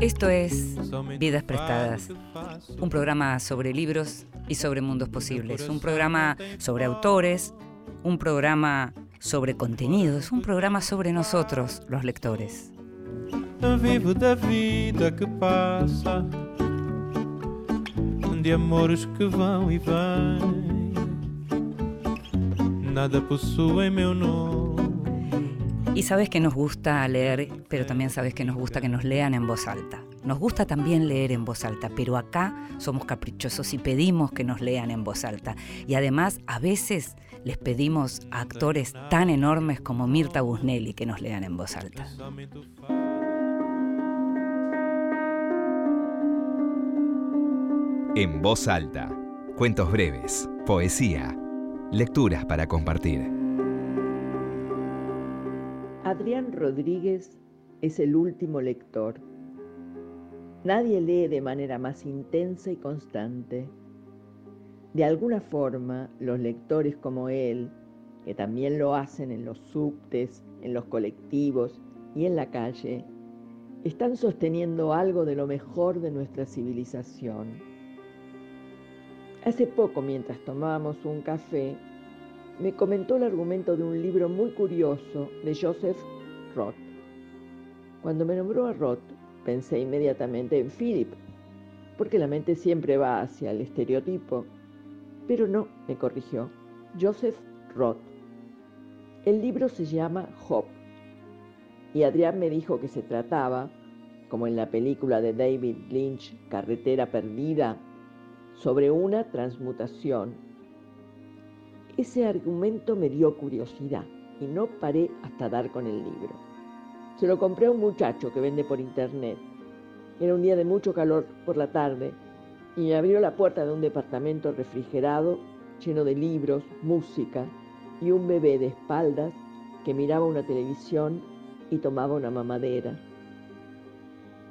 Esto es Vidas Prestadas, un programa sobre libros y sobre mundos posibles, un programa sobre autores, un programa sobre contenidos, un programa sobre nosotros, los lectores. Vivo da vida que passa, de amores que vão e vêm. Nada possui meu nome. Y sabes que nos gusta leer, pero también sabes que nos gusta que nos lean en voz alta. Nos gusta también leer en voz alta, pero acá somos caprichosos y pedimos que nos lean en voz alta. Y además, a veces les pedimos a actores tan enormes como Mirta Busnelli que nos lean en voz alta. En voz alta. Cuentos breves, poesía, lecturas para compartir. Adrián Rodríguez es el último lector. Nadie lee de manera más intensa y constante. De alguna forma, los lectores como él, que también lo hacen en los subtes, en los colectivos y en la calle, están sosteniendo algo de lo mejor de nuestra civilización Hace poco, mientras tomábamos un café, me comentó el argumento de un libro muy curioso de Joseph Roth. Cuando me nombró a Roth, pensé inmediatamente en Philip, porque la mente siempre va hacia el estereotipo. Pero no, me corrigió, Joseph Roth. El libro se llama Hop, y Adrián me dijo que se trataba, como en la película de David Lynch, Carretera Perdida, sobre una transmutación. Ese argumento me dio curiosidad y no paré hasta dar con el libro. Se lo compré a un muchacho que vende por internet. Era un día de mucho calor por la tarde y me abrió la puerta de un departamento refrigerado lleno de libros, música y un bebé de espaldas que miraba una televisión y tomaba una mamadera.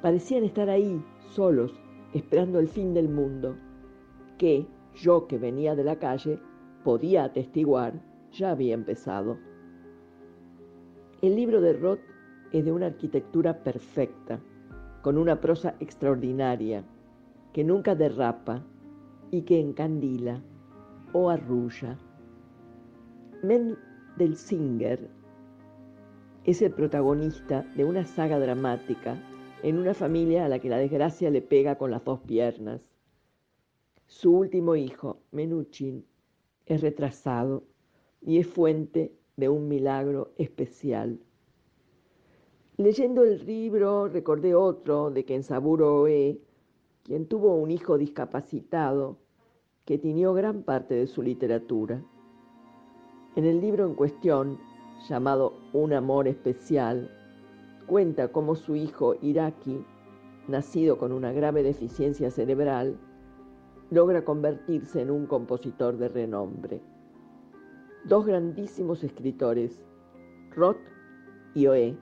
Parecían estar ahí, solos, esperando el fin del mundo que yo que venía de la calle podía atestiguar ya había empezado. El libro de Roth es de una arquitectura perfecta, con una prosa extraordinaria, que nunca derrapa y que encandila o arrulla. Singer es el protagonista de una saga dramática en una familia a la que la desgracia le pega con las dos piernas su último hijo, Menuchin, es retrasado y es fuente de un milagro especial. Leyendo el libro recordé otro de Kensaburo Oe, quien tuvo un hijo discapacitado que tiñó gran parte de su literatura. En el libro en cuestión, llamado Un amor especial, cuenta cómo su hijo Iraki, nacido con una grave deficiencia cerebral, logra convertirse en un compositor de renombre. Dos grandísimos escritores, Roth y Oe,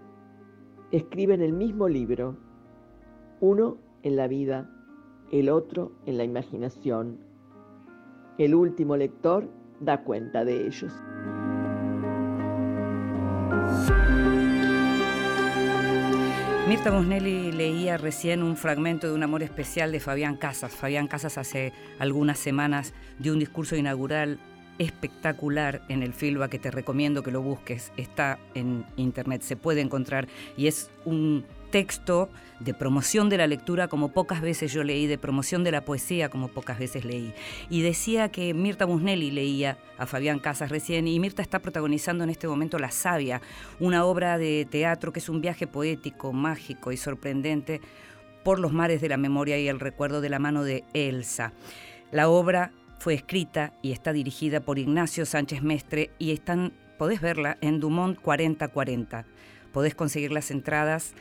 escriben el mismo libro, uno en la vida, el otro en la imaginación. El último lector da cuenta de ellos. Mirta Busnelli leía recién un fragmento de Un amor especial de Fabián Casas. Fabián Casas hace algunas semanas dio un discurso inaugural espectacular en el Filba que te recomiendo que lo busques. Está en internet, se puede encontrar y es un texto de promoción de la lectura como pocas veces yo leí, de promoción de la poesía como pocas veces leí. Y decía que Mirta Busnelli leía a Fabián Casas recién y Mirta está protagonizando en este momento La Sabia, una obra de teatro que es un viaje poético, mágico y sorprendente por los mares de la memoria y el recuerdo de la mano de Elsa. La obra fue escrita y está dirigida por Ignacio Sánchez Mestre y están, podés verla en Dumont 4040. Podés conseguir las entradas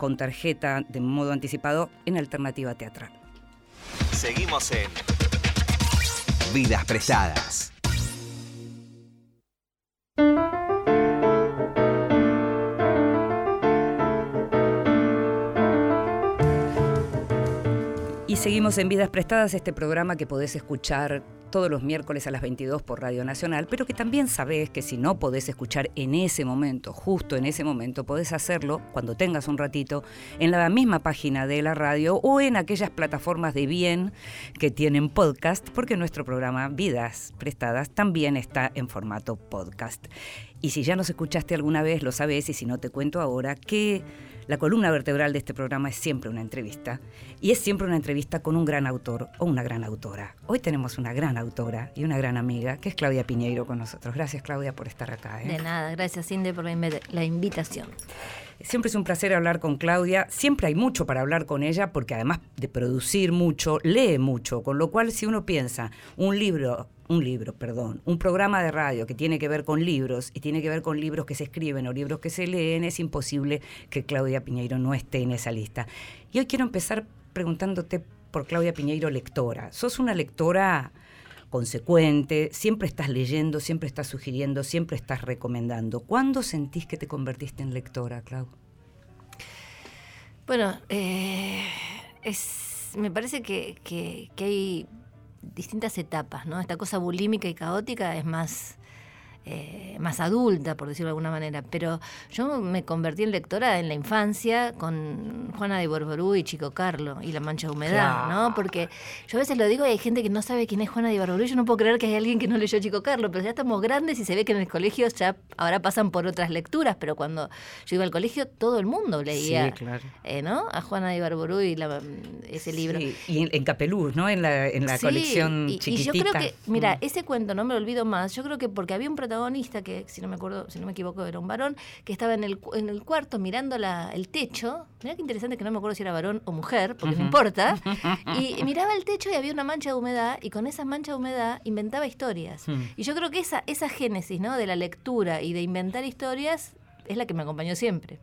con tarjeta de modo anticipado en alternativa teatral. Seguimos en Vidas Prestadas. Seguimos en Vidas Prestadas, este programa que podés escuchar todos los miércoles a las 22 por Radio Nacional, pero que también sabés que si no podés escuchar en ese momento, justo en ese momento, podés hacerlo cuando tengas un ratito en la misma página de la radio o en aquellas plataformas de bien que tienen podcast, porque nuestro programa Vidas Prestadas también está en formato podcast. Y si ya nos escuchaste alguna vez, lo sabés, y si no te cuento ahora, que la columna vertebral de este programa es siempre una entrevista y es siempre una entrevista con un gran autor o una gran autora. Hoy tenemos una gran autora y una gran amiga que es Claudia Piñeiro con nosotros. Gracias Claudia por estar acá. ¿eh? De nada, gracias Cindy por la invitación. Siempre es un placer hablar con Claudia, siempre hay mucho para hablar con ella porque además de producir mucho, lee mucho, con lo cual si uno piensa un libro un libro, perdón, un programa de radio que tiene que ver con libros y tiene que ver con libros que se escriben o libros que se leen, es imposible que Claudia Piñeiro no esté en esa lista. Y hoy quiero empezar preguntándote por Claudia Piñeiro, lectora. Sos una lectora consecuente, siempre estás leyendo, siempre estás sugiriendo, siempre estás recomendando. ¿Cuándo sentís que te convertiste en lectora, Clau? Bueno, eh, es, me parece que, que, que hay distintas etapas, ¿no? Esta cosa bulímica y caótica es más eh, más adulta, por decirlo de alguna manera. Pero yo me convertí en lectora en la infancia con Juana de Borború y Chico Carlo y La Mancha de Humedad, ¿no? Porque yo a veces lo digo y hay gente que no sabe quién es Juana de Borború. Yo no puedo creer que hay alguien que no leyó Chico Carlo, pero ya estamos grandes y se ve que en el colegio ya ahora pasan por otras lecturas, pero cuando yo iba al colegio todo el mundo leía eh, ¿no? a Juana de Barború y ese libro. Y en, Capeluz, ¿no? En la, en la colección y, chiquitita. Y yo creo que, mira, mm. ese cuento no me lo olvido más. Yo creo que porque había un protagonista que, si no me acuerdo, si no me equivoco, era un varón, que estaba en el, en el cuarto mirando la, el techo. Mira qué interesante que no me acuerdo si era varón o mujer, porque no importa. Y, miraba el techo y había una mancha de humedad, y con esa mancha de humedad inventaba historias. Mm. Y yo creo que esa, esa génesis ¿no? de la lectura y de inventar historias es la que me acompañó siempre.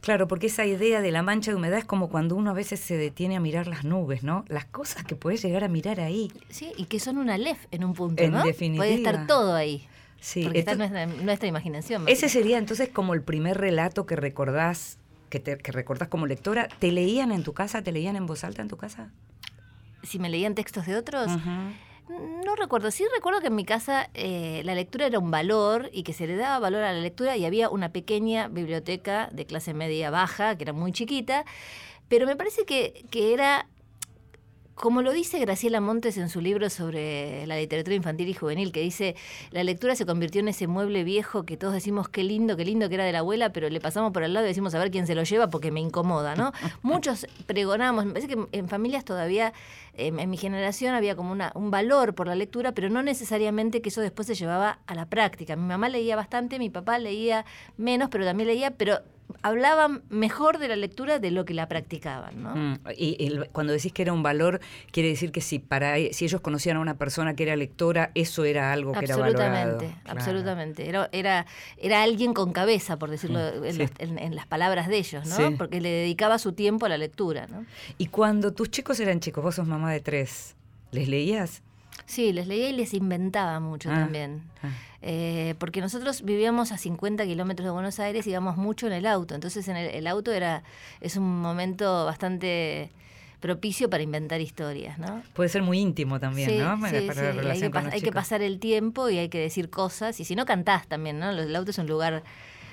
Claro, porque esa idea de la mancha de humedad es como cuando uno a veces se detiene a mirar las nubes, ¿no? Las cosas que puedes llegar a mirar ahí. Sí, y que son una lef en un punto, en ¿no? Definitiva. Puede estar todo ahí. Sí, porque está nuestra, nuestra imaginación. Ese sería entonces como el primer relato que recordás, que, te, que recordás como lectora. ¿Te leían en tu casa? ¿Te leían en voz alta en tu casa? Si me leían textos de otros. No recuerdo, sí recuerdo que en mi casa eh, la lectura era un valor y que se le daba valor a la lectura y había una pequeña biblioteca de clase media baja, que era muy chiquita, pero me parece que, que era como lo dice Graciela Montes en su libro sobre la literatura infantil y juvenil, que dice, la lectura se convirtió en ese mueble viejo que todos decimos qué lindo, qué lindo que era de la abuela, pero le pasamos por al lado y decimos a ver quién se lo lleva porque me incomoda, ¿no? Muchos pregonamos, me parece que en familias todavía, en mi generación había como una, un valor por la lectura, pero no necesariamente que eso después se llevaba a la práctica. Mi mamá leía bastante, mi papá leía menos, pero también leía, pero hablaban mejor de la lectura de lo que la practicaban. ¿no? Mm, y cuando decís que era un valor, quiere decir que si para si ellos conocían a una persona que era lectora, eso era algo que era valorado. Absolutamente, absolutamente. Era, era, era alguien con cabeza, por decirlo mm, en, las palabras de ellos, ¿no? Porque le dedicaba su tiempo a la lectura. ¿no? Y cuando tus chicos eran chicos, vos sos mamá de tres, ¿les leías? Sí, les leía y les inventaba mucho ah, también. Ah. Eh, porque nosotros vivíamos a 50 kilómetros de Buenos Aires y íbamos mucho en el auto. Entonces en el, auto era es un momento bastante propicio para inventar historias, ¿no? Puede ser muy íntimo también, ¿no? Sí, sí. Hay, que, hay que pasar el tiempo y hay que decir cosas. Y si no, cantás también, ¿no? El auto es un lugar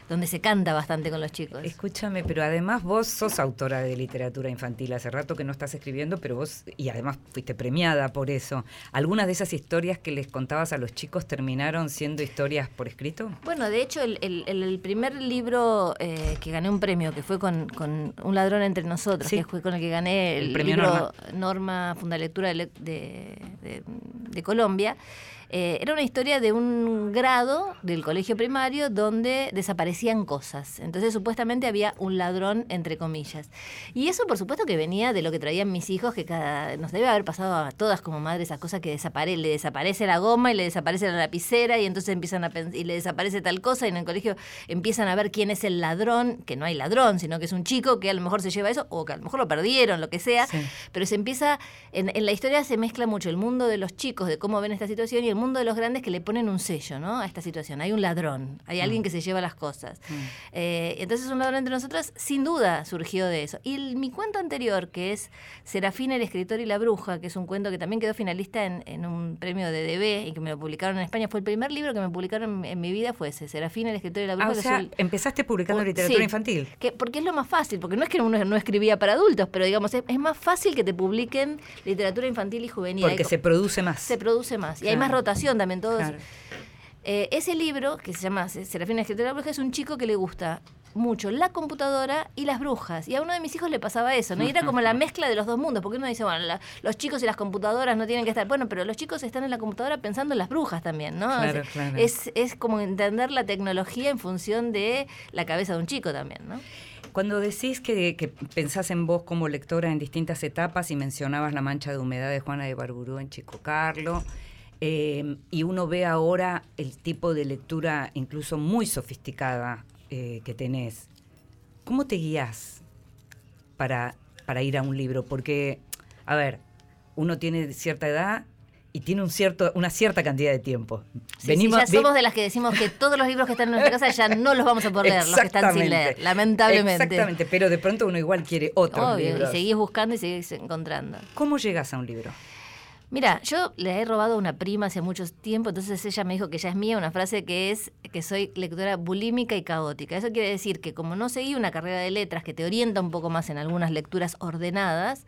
donde se canta bastante con los chicos. Escúchame, pero además vos sos autora de literatura infantil. Hace rato que no estás escribiendo, pero vos, y además fuiste premiada por eso. ¿Algunas de esas historias que les contabas a los chicos terminaron siendo historias por escrito? Bueno, de hecho, el, primer libro eh, que gané un premio, que fue con, Un ladrón entre nosotros, que fue con el que gané el, premio libro Norma, Funda Lectura de, de Colombia, eh, era una historia de un grado del colegio primario donde desaparecían cosas. Entonces supuestamente había un ladrón, entre comillas. Y eso por supuesto que venía de lo que traían mis hijos, que cada, nos debe haber pasado a todas como madres esas cosas que desapare, le desaparece la goma y le desaparece la lapicera y entonces empiezan a y le desaparece tal cosa y en el colegio empiezan a ver quién es el ladrón, que no hay ladrón, sino que es un chico que a lo mejor se lleva eso o que a lo mejor lo perdieron, lo que sea. Pero se empieza, en, en la historia se mezcla mucho el mundo de los chicos, de cómo ven esta situación y el mundo de los grandes que le ponen un sello ¿no? a esta situación. Hay un ladrón, hay alguien que se lleva las cosas. Eh, entonces un ladrón entre nosotros sin duda surgió de eso. Y mi cuento anterior, que es Serafina, el escritor y la bruja, que es un cuento que también quedó finalista en, un premio de DB y que me lo publicaron en España, fue el primer libro que me publicaron en, mi vida, fue ese, Serafina, el escritor y la bruja. Ah, o sea, empezaste publicando literatura infantil. Que, porque es lo más fácil, porque no es que uno no escribía para adultos, pero digamos, es, es más fácil que te publiquen literatura infantil y juvenil. Porque se produce más. Se produce más. Y hay más también. Todos. Eh, ese libro, que se llama Serafina Escritora de la Bruja, es un chico que le gusta mucho la computadora y las brujas. Y a uno de mis hijos le pasaba eso, ¿no? Y era como la mezcla de los dos mundos, porque uno dice, bueno, los chicos y las computadoras no tienen que estar. Bueno, pero los chicos están en la computadora pensando en las brujas también, ¿no? Es, es como entender la tecnología en función de la cabeza de un chico también, ¿no? Cuando decís que, pensás en vos como lectora en distintas etapas y mencionabas la mancha de humedad de Juana de Barburú en Chico Carlo, eh, y uno ve ahora el tipo de lectura incluso muy sofisticada eh, que tenés, ¿cómo te guías para, para ir a un libro? Porque, a ver, uno tiene cierta edad y tiene un cierto, una cierta cantidad de tiempo. Venimos, ya somos de las que decimos que todos los libros que están en nuestra casa ya no los vamos a poder leer, los que están sin leer, lamentablemente. Exactamente, pero de pronto uno igual quiere otro Obvio, Y seguís buscando y seguís encontrando. ¿Cómo llegas a un libro? Mira, yo le he robado a una prima hace mucho tiempo, entonces ella me dijo que ya es mía una frase que es que soy lectora bulímica y caótica. Eso quiere decir que como no seguí una carrera de letras que te orienta un poco más en algunas lecturas ordenadas,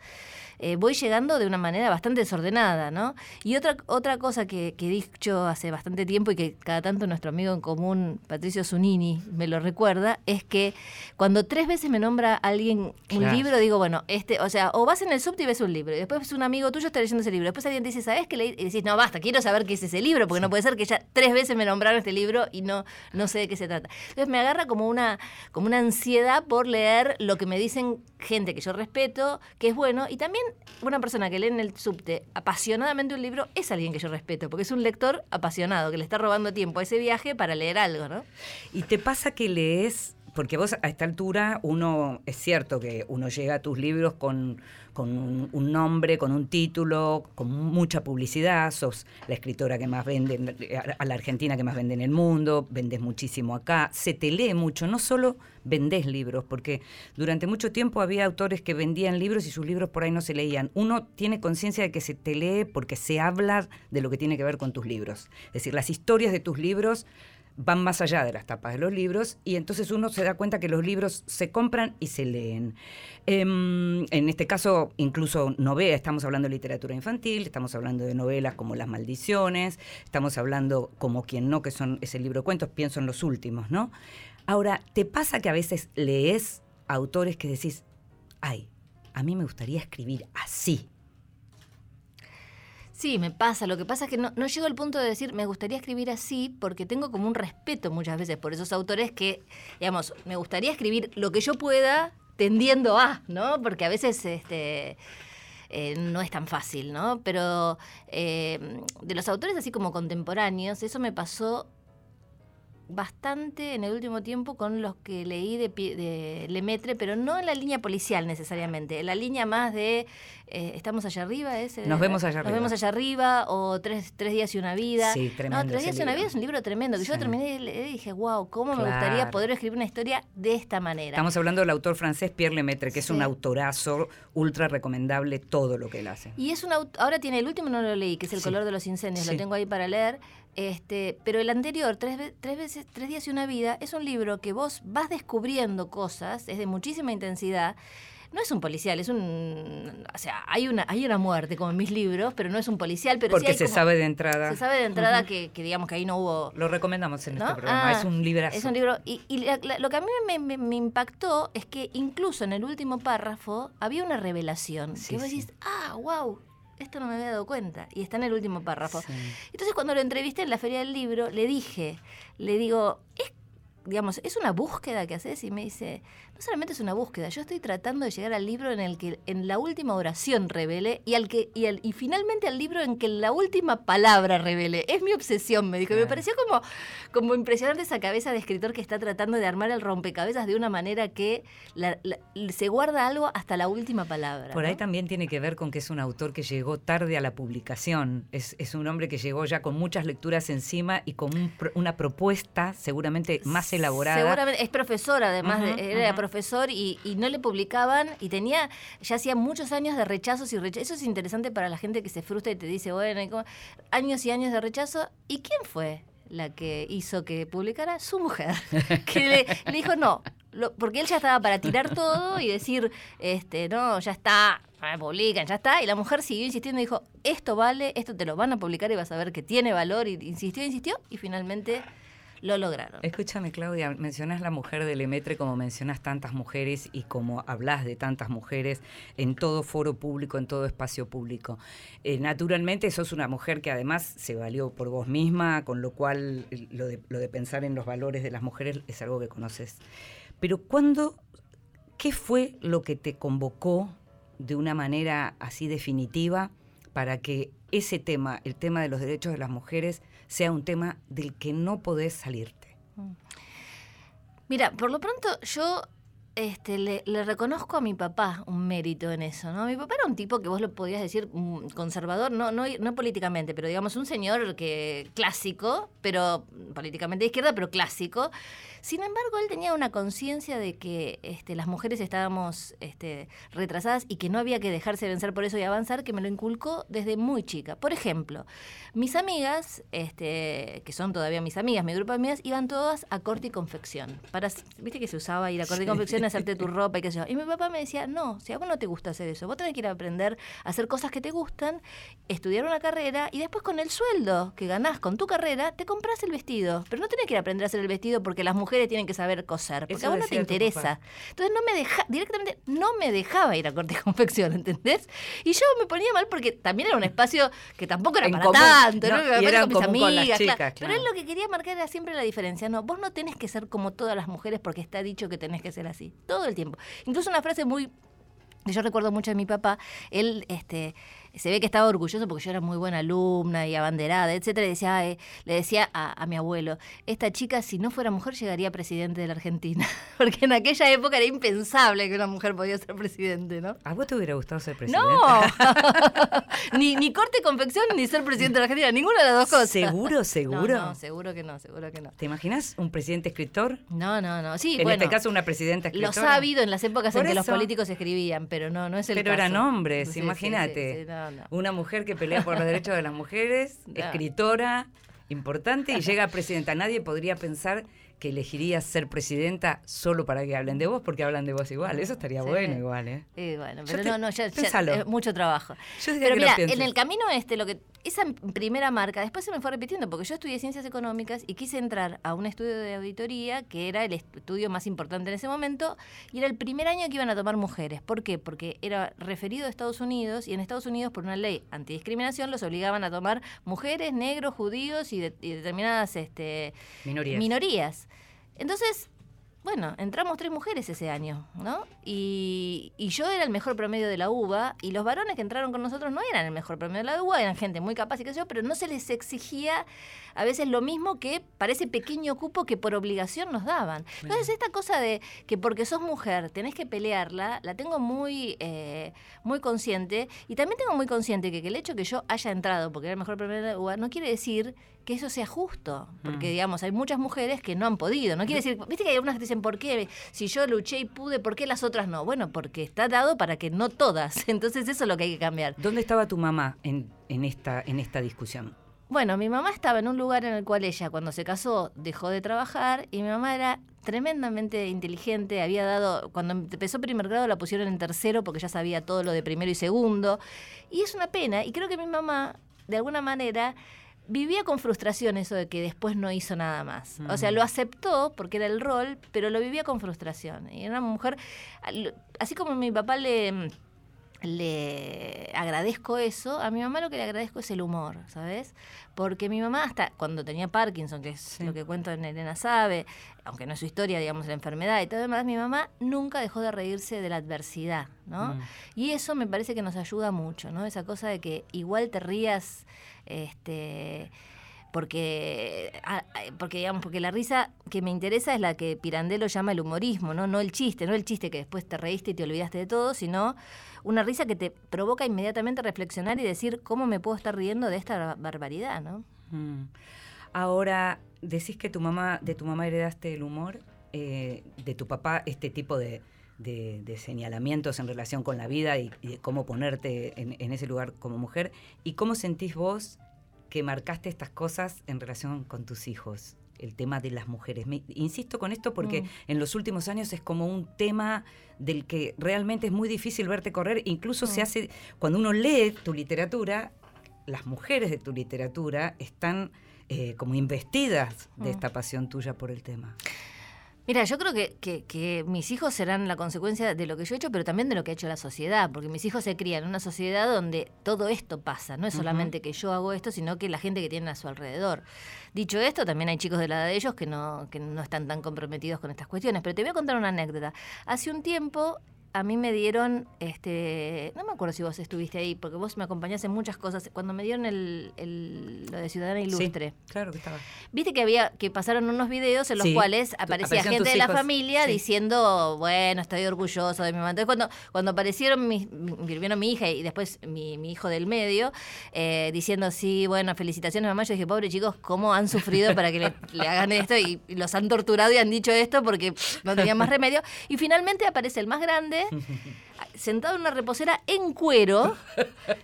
eh, voy llegando de una manera bastante desordenada, ¿no? Y otra, otra cosa que, que, he dicho hace bastante tiempo y que cada tanto nuestro amigo en común, Patricio Zunini, me lo recuerda, es que cuando tres veces me nombra alguien un libro, digo, bueno, este, o sea, o vas en el subte y ves un libro, y después un amigo tuyo está leyendo ese libro, después alguien te dice, ¿sabes qué leí? Y decís, no, basta, quiero saber qué es ese libro, porque no puede ser que ya tres veces me nombraron este libro y no, no sé de qué se trata. Entonces me agarra como una, como una ansiedad por leer lo que me dicen gente que yo respeto, que es bueno, y también una persona que lee en el subte apasionadamente un libro es alguien que yo respeto, porque es un lector apasionado, que le está robando tiempo a ese viaje para leer algo, ¿no? Y te pasa que lees porque vos a esta altura uno, es cierto que uno llega a tus libros con con un, nombre, con un título, con mucha publicidad, sos la escritora que más vende, a la Argentina que más vende en el mundo, vendes muchísimo acá, se te lee mucho, no solo vendés libros, porque durante mucho tiempo había autores que vendían libros y sus libros por ahí no se leían. Uno tiene conciencia de que se te lee porque se habla de lo que tiene que ver con tus libros. Es decir, las historias de tus libros van más allá de las tapas de los libros y entonces uno se da cuenta que los libros se compran y se leen. Em, en este caso, incluso novela, estamos hablando de literatura infantil, estamos hablando de novelas como Las Maldiciones, estamos hablando como Quien no, que son ese libro de cuentos, pienso en los últimos, ¿no? Ahora, ¿te pasa que a veces lees autores que decís, ay, a mí me gustaría escribir así? Sí, me pasa. Lo que pasa es que no, no, llego al punto de decir, me gustaría escribir así, porque tengo como un respeto muchas veces por esos autores que, digamos, me gustaría escribir lo que yo pueda tendiendo a, ¿no? Porque a veces este, eh, no es tan fácil, ¿no? Pero eh, de los autores así como contemporáneos, eso me pasó bastante en el último tiempo con los que leí de, de Lemaitre, pero no en la línea policial necesariamente, en la línea más de eh, estamos allá arriba, ese, Nos vemos allá arriba. Nos vemos allá arriba, o tres, tres días y una vida. Sí, tremendo. No, Tres días y una vida es un libro tremendo, que yo terminé y dije, wow, cómo me gustaría poder escribir una historia de esta manera. Estamos hablando del autor francés Pierre Lemaitre, que es un autorazo ultra recomendable todo lo que él hace. Y es un ahora tiene el último, no lo leí, que es El color de los incendios, lo tengo ahí para leer. Este, pero el anterior, tres, tres, veces, tres días y una vida, es un libro que vos vas descubriendo cosas, es de muchísima intensidad no es un policial, es un. O sea, hay una, hay una muerte como en mis libros, pero no es un policial. Pero Porque sí se sabe de entrada. Se sabe de entrada que, digamos que ahí no hubo. Lo recomendamos en este programa, ah, es un librazo. Es un libro. Y, lo que a mí me, impactó es que incluso en el último párrafo había una revelación. que vos decís, ah, wow, esto no me había dado cuenta. Y está en el último párrafo. Entonces, cuando lo entrevisté en la Feria del Libro, le dije, le digo, ¿es digamos, es una búsqueda que haces y me dice, no solamente es una búsqueda, yo estoy tratando de llegar al libro en el que en la última oración revele y al que y, y finalmente al libro en que la última palabra revele. Es mi obsesión, me dijo. Me pareció como, como impresionante esa cabeza de escritor que está tratando de armar el rompecabezas de una manera que se guarda algo hasta la última palabra. Por ahí también tiene que ver con que es un autor que llegó tarde a la publicación. Es, es un hombre que llegó ya con muchas lecturas encima y con una propuesta seguramente más elaborada. Seguramente, es profesor además, era profesor y, no le publicaban y tenía, ya hacía muchos años de rechazos y rechazos. Eso es interesante para la gente que se frustra y te dice, bueno, años y años de rechazo. ¿Y quién fue? la que hizo que publicara su mujer, que le, dijo no, porque él ya estaba para tirar todo y decir, este, no, ya está, publican, ya está, y la mujer siguió insistiendo y dijo, esto vale, esto te lo van a publicar y vas a ver que tiene valor, y insistió, insistió, y finalmente lo lograron. Escúchame, Claudia, mencionas la mujer de Lemetre como mencionas tantas mujeres y como hablas de tantas mujeres en todo foro público, en todo espacio público. Eh, naturalmente, sos una mujer que además se valió por vos misma, con lo cual eh, lo de, lo de pensar en los valores de las mujeres es algo que conoces. Pero ¿cuándo, qué fue lo que te convocó de una manera así definitiva para que ese tema, el tema de los derechos de las mujeres, sea un tema del que no podés salirte. Mira, por lo pronto yo este, le, reconozco a mi papá un mérito en eso, ¿no? Mi papá era un tipo que vos lo podías decir mm, conservador, no, no, no políticamente, pero digamos un señor que clásico, pero políticamente de izquierda, pero clásico, sin embargo, él tenía una conciencia de que este, las mujeres estábamos este, retrasadas y que no había que dejarse vencer por eso y avanzar, que me lo inculcó desde muy chica. Por ejemplo, mis amigas, este, que son todavía mis amigas, mi grupo de amigas, iban todas a corte y confección. Para, Viste que se usaba ir a corte y confección, hacerte tu ropa y qué sé yo. Y mi papá me decía, no, si a vos no te gusta hacer eso, vos tenés que ir a aprender a hacer cosas que te gustan, estudiar una carrera y después con el sueldo que ganás con tu carrera, te compras el vestido. Pero no tenés que ir a aprender a hacer el vestido porque las mujeres mujeres tienen que saber coser, porque a vos no te interesa. Entonces no me deja, directamente no me dejaba ir a corte y confección, ¿entendés? Y yo me ponía mal porque también era un espacio que tampoco era para tanto, ¿no? con mis amigas, Pero él lo que quería marcar era siempre la diferencia. No, vos no tenés que ser como todas las mujeres porque está dicho que tenés que ser así. Todo el tiempo. Incluso una frase muy yo recuerdo mucho de mi papá, él este, se ve que estaba orgulloso porque yo era muy buena alumna y abanderada, etcétera, y decía, le decía a, mi abuelo, esta chica si no fuera mujer llegaría presidente de la Argentina, porque en aquella época era impensable que una mujer podía ser presidente, ¿no? ¿A vos te hubiera gustado ser presidente? No, ni, ni corte confección ni ser presidente de la Argentina, ninguna de las dos cosas. ¿Seguro, seguro? No, seguro que no, seguro que no. ¿Te imaginas un presidente escritor? No, no, no, sí, En este caso una presidenta escritora. Los ha habido en las épocas en que los políticos escribían, pero no, no es el pero caso. eran hombres, imagínate. Una mujer que pelea por los derechos de las mujeres, escritora, importante, y llega a presidenta. Nadie podría pensar que elegirías ser presidenta solo para que hablen de vos, porque hablan de vos igual. Eso estaría bueno igual, ¿eh? bueno, pero no, no, ya, es mucho trabajo. pero mira, en el camino este, lo que esa primera marca, después se me fue repitiendo, porque yo estudié ciencias económicas y quise entrar a un estudio de auditoría, que era el estudio más importante en ese momento, y era el primer año que iban a tomar mujeres. ¿Por qué? Porque era referido a Estados Unidos, y en Estados Unidos, por una ley antidiscriminación, los obligaban a tomar mujeres, negros, judíos y, determinadas este, minorías. Entonces, bueno, entramos tres mujeres ese año, ¿no? Y, y, yo era el mejor promedio de la UBA y los varones que entraron con nosotros no eran el mejor promedio de la UBA, eran gente muy capaz y qué sé yo, pero no se les exigía a veces lo mismo que para ese pequeño cupo que por obligación nos daban. Entonces, esta cosa de que porque sos mujer tenés que pelearla, la tengo muy, eh, muy consciente y también tengo muy consciente que, el hecho que yo haya entrado porque era el mejor la UBA no quiere decir que eso sea justo, porque mm. digamos, hay muchas mujeres que no han podido, no quiere decir, viste que hay algunas que dicen, ¿por qué? Si yo luché y pude, ¿por qué las otras no? Bueno, porque está dado para que no todas, entonces eso es lo que hay que cambiar. ¿Dónde estaba tu mamá en, en, esta, en esta discusión? Bueno, mi mamá estaba en un lugar en el cual ella, cuando se casó, dejó de trabajar y mi mamá era tremendamente inteligente, había dado, cuando empezó primer grado la pusieron en tercero porque ya sabía todo lo de primero y segundo. Y es una pena, y creo que mi mamá, de alguna manera, vivía con frustración eso de que después no hizo nada más. O sea, lo aceptó porque era el rol, pero lo vivía con frustración. Y era una mujer, así como mi papá le le agradezco eso, a mi mamá lo que le agradezco es el humor, ¿sabes? Porque mi mamá hasta cuando tenía Parkinson, que es lo que cuento en Elena Sabe, aunque no es su historia, digamos, la enfermedad y todo demás, mi mamá nunca dejó de reírse de la adversidad, ¿no? Mm. Y eso me parece que nos ayuda mucho, ¿no? Esa cosa de que igual te rías, este porque, ah, porque digamos, porque la risa que me interesa es la que Pirandello llama el humorismo, ¿no? No el chiste, no el chiste que después te reíste y te olvidaste de todo, sino una risa que te provoca inmediatamente reflexionar y decir cómo me puedo estar riendo de esta barbaridad, ¿no? Mm. Ahora, decís que tu mamá, de tu mamá heredaste el humor, eh, de tu papá este tipo de, señalamientos en relación con la vida y, cómo ponerte en, ese lugar como mujer. ¿Y cómo sentís vos que marcaste estas cosas en relación con tus hijos? El tema de las mujeres. insisto con esto porque mm. en los últimos años es como un tema del que realmente es muy difícil verte correr. Incluso se mm. hace, cuando uno lee tu literatura, las mujeres de tu literatura están eh, como investidas de mm. esta pasión tuya por el tema. Mira, yo creo que, que, mis hijos serán la consecuencia de lo que yo he hecho, pero también de lo que ha hecho la sociedad, porque mis hijos se crían en una sociedad donde todo esto pasa, no es solamente que yo hago esto, sino que la gente que tienen a su alrededor. Dicho esto, también hay chicos de la edad de ellos que no, que no están tan comprometidos con estas cuestiones, pero te voy a contar una anécdota. Hace un tiempo a mí me dieron, este, no me acuerdo si vos estuviste ahí, porque vos me acompañaste en muchas cosas. Cuando me dieron el, el lo de Ciudadana Ilustre. claro que estaba. Viste que había, que pasaron unos videos en los cuales aparecía gente de la familia diciendo, bueno, estoy orgulloso de mi mamá. Entonces cuando, cuando aparecieron mi, vieron mi hija y después mi, mi hijo del medio, eh, diciendo, sí, bueno, felicitaciones mamá, yo dije, pobre chicos, ¿cómo han sufrido para que le, hagan esto? Y, y los han torturado y han dicho esto porque no tenían más remedio. Y finalmente aparece el más grande sentado en una reposera en cuero.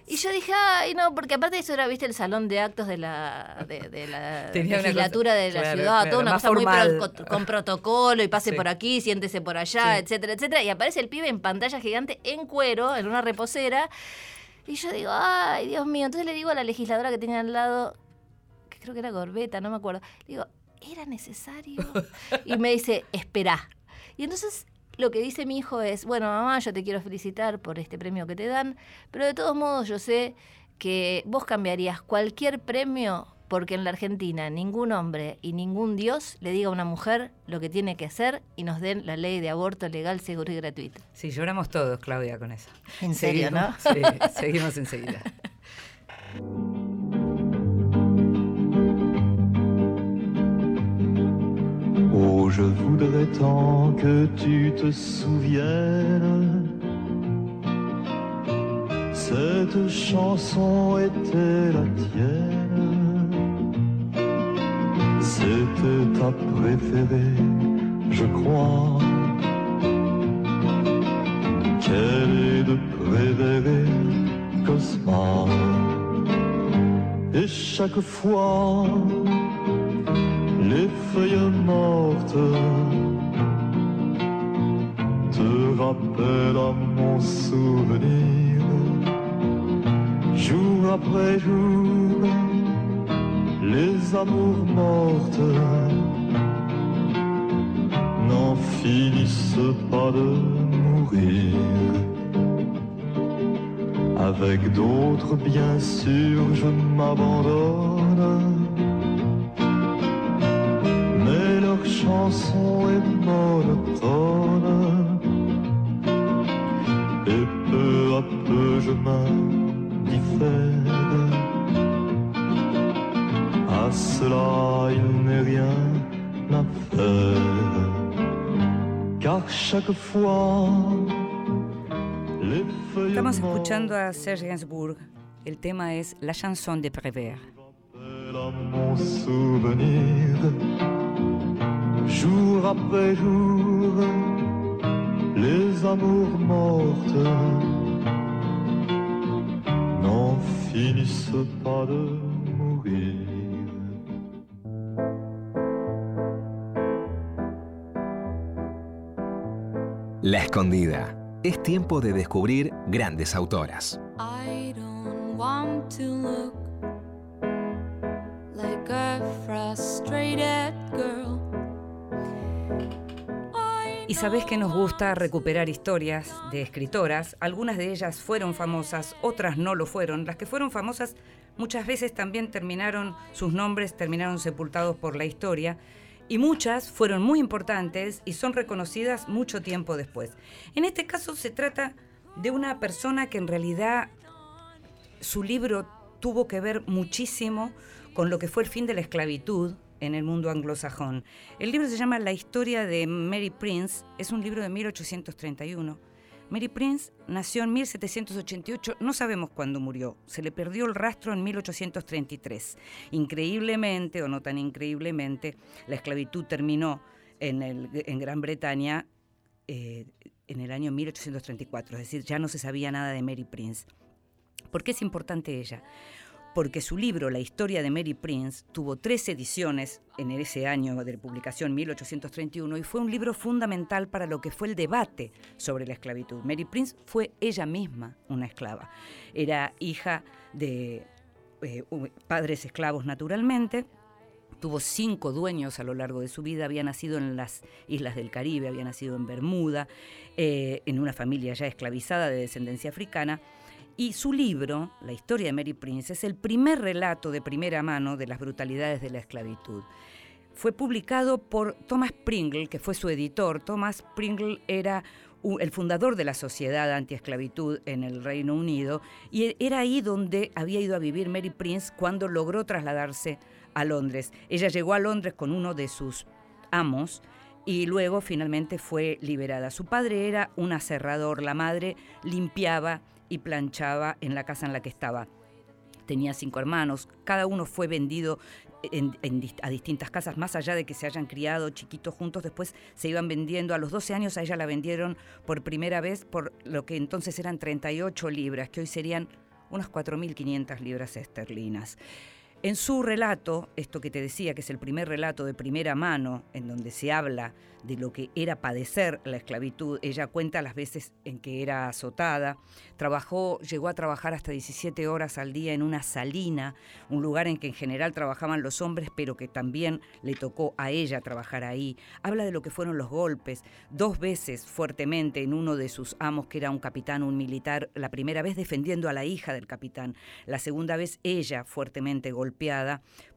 Y yo dije, ay, no, porque aparte de eso era, viste, el salón de actos de la, de, la legislatura de la ciudad, toda una cosa muy con, protocolo y pase por aquí, siéntese por allá, etcétera, etcétera. Y aparece el pibe en pantalla gigante en cuero, en una reposera. Y yo digo, ay, Dios mío. Entonces le digo a la legisladora que tenía al lado, que creo que era Gorbeta, no me acuerdo, le digo, ¿era necesario? Y me dice, espera. Y entonces lo que dice mi hijo es, bueno, mamá, yo te quiero felicitar por este premio que te dan, pero de todos modos yo sé que vos cambiarías cualquier premio porque en la Argentina ningún hombre y ningún Dios le diga a una mujer lo que tiene que hacer y nos den la ley de aborto legal, seguro y gratuito. Sí, lloramos todos, Claudia, con eso. ¿En serio, no? Sí, seguimos enseguida. Oh, je voudrais tant que tu te souviennes. Cette chanson était la tienne. C'était ta préférée, je crois. Quelle est de préférée, Cosma? Et chaque fois les feuilles mortes te rappellent à mon souvenir, jour après jour, les amours mortes n'en finissent pas de mourir. Avec d'autres, bien sûr, je m'abandonne chanson est monotone et peu à peu je m'indiffère. À cela il n'est rien à faire, car chaque fois les feuilles Estamos escuchando a Serge Gainsbourg. El tema es La chanson de Prévert. Mon souvenir jour après jour, les amours mortes n'en finissent pas de mourir. La escondida. Es tiempo de descubrir grandes autoras. I don't want to look like a frustrated girl. Sabés que nos gusta recuperar historias de escritoras. Algunas de ellas fueron famosas, otras no lo fueron. Las que fueron famosas muchas veces también terminaron, sus nombres terminaron sepultados por la historia. Y muchas fueron muy importantes y son reconocidas mucho tiempo después. En este caso se trata de una persona que en realidad su libro tuvo que ver muchísimo con lo que fue el fin de la esclavitud en el mundo anglosajón. El libro se llama La historia de Mary Prince, es un libro de 1831. Mary Prince nació en 1788, no sabemos cuándo murió, se le perdió el rastro en 1833. Increíblemente, o no tan increíblemente, la esclavitud terminó en, Gran Bretaña eh, en el año 1834, es decir, ya no se sabía nada de Mary Prince. ¿Por qué es importante ella? Porque su libro, La historia de Mary Prince, tuvo tres ediciones en ese año de publicación, 1831, y fue un libro fundamental para lo que fue el debate sobre la esclavitud. Mary Prince fue ella misma una esclava. Era hija de eh, padres esclavos naturalmente, Tuvo cinco dueños a lo largo de su vida, había nacido en las islas del Caribe, había nacido en Bermuda, eh, en una familia ya esclavizada de descendencia africana. Y su libro, La historia de Mary Prince, es el primer relato de primera mano de las brutalidades de la esclavitud. Fue publicado por Thomas Pringle, que fue su editor. Thomas Pringle era el fundador de la Sociedad Antiesclavitud en el Reino Unido y e- era ahí donde había ido a vivir Mary Prince cuando logró trasladarse a Londres. Ella llegó a Londres con uno de sus amos y luego finalmente fue liberada. Su padre era un aserrador, la madre limpiaba y planchaba en la casa en la que estaba. Tenía cinco hermanos, cada uno fue vendido a distintas casas, más allá de que se hayan criado chiquitos juntos, después se iban vendiendo. A los 12 años a ella la vendieron por primera vez por lo que entonces eran 38 libras, que hoy serían unas 4.500 libras esterlinas. En su relato, esto que te decía, que es el primer relato de primera mano, en donde se habla de lo que era padecer la esclavitud, ella cuenta las veces en que era azotada, trabajó, llegó a trabajar hasta 17 horas al día en una salina, un lugar en que en general trabajaban los hombres, pero que también le tocó a ella trabajar ahí. Habla de lo que fueron los golpes, dos veces fuertemente en uno de sus amos, que era un capitán, un militar, la primera vez defendiendo a la hija del capitán, la segunda vez ella fuertemente golpeada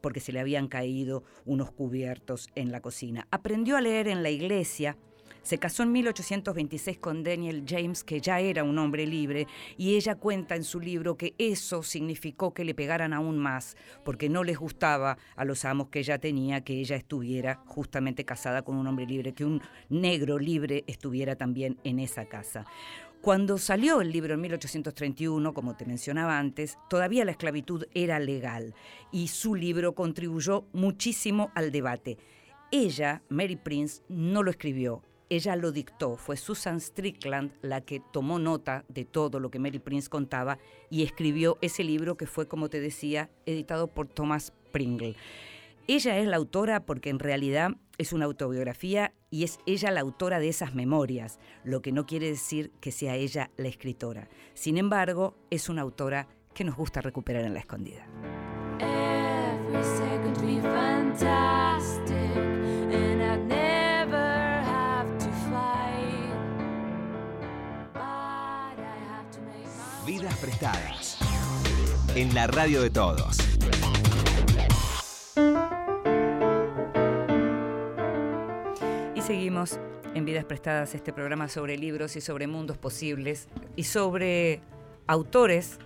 porque se le habían caído unos cubiertos en la cocina. Aprendió a leer en la iglesia. Se casó en 1826 con Daniel James, que ya era un hombre libre, y ella cuenta en su libro que eso significó que le pegaran aún más, porque no les gustaba a los amos que ella tenía que ella estuviera justamente casada con un hombre libre, que un negro libre estuviera también en esa casa. Cuando salió el libro en 1831, como te mencionaba antes, todavía la esclavitud era legal y su libro contribuyó muchísimo al debate. Ella, Mary Prince, no lo escribió, ella lo dictó. Fue Susan Strickland la que tomó nota de todo lo que Mary Prince contaba y escribió ese libro que fue, como te decía, editado por Thomas Pringle. Ella es la autora porque en realidad es una autobiografía y es ella la autora de esas memorias, lo que no quiere decir que sea ella la escritora. Sin embargo, es una autora que nos gusta recuperar en la escondida. Vidas prestadas. En la radio de todos. Seguimos en Vidas Prestadas, este programa sobre libros y sobre mundos posibles, y sobre autores,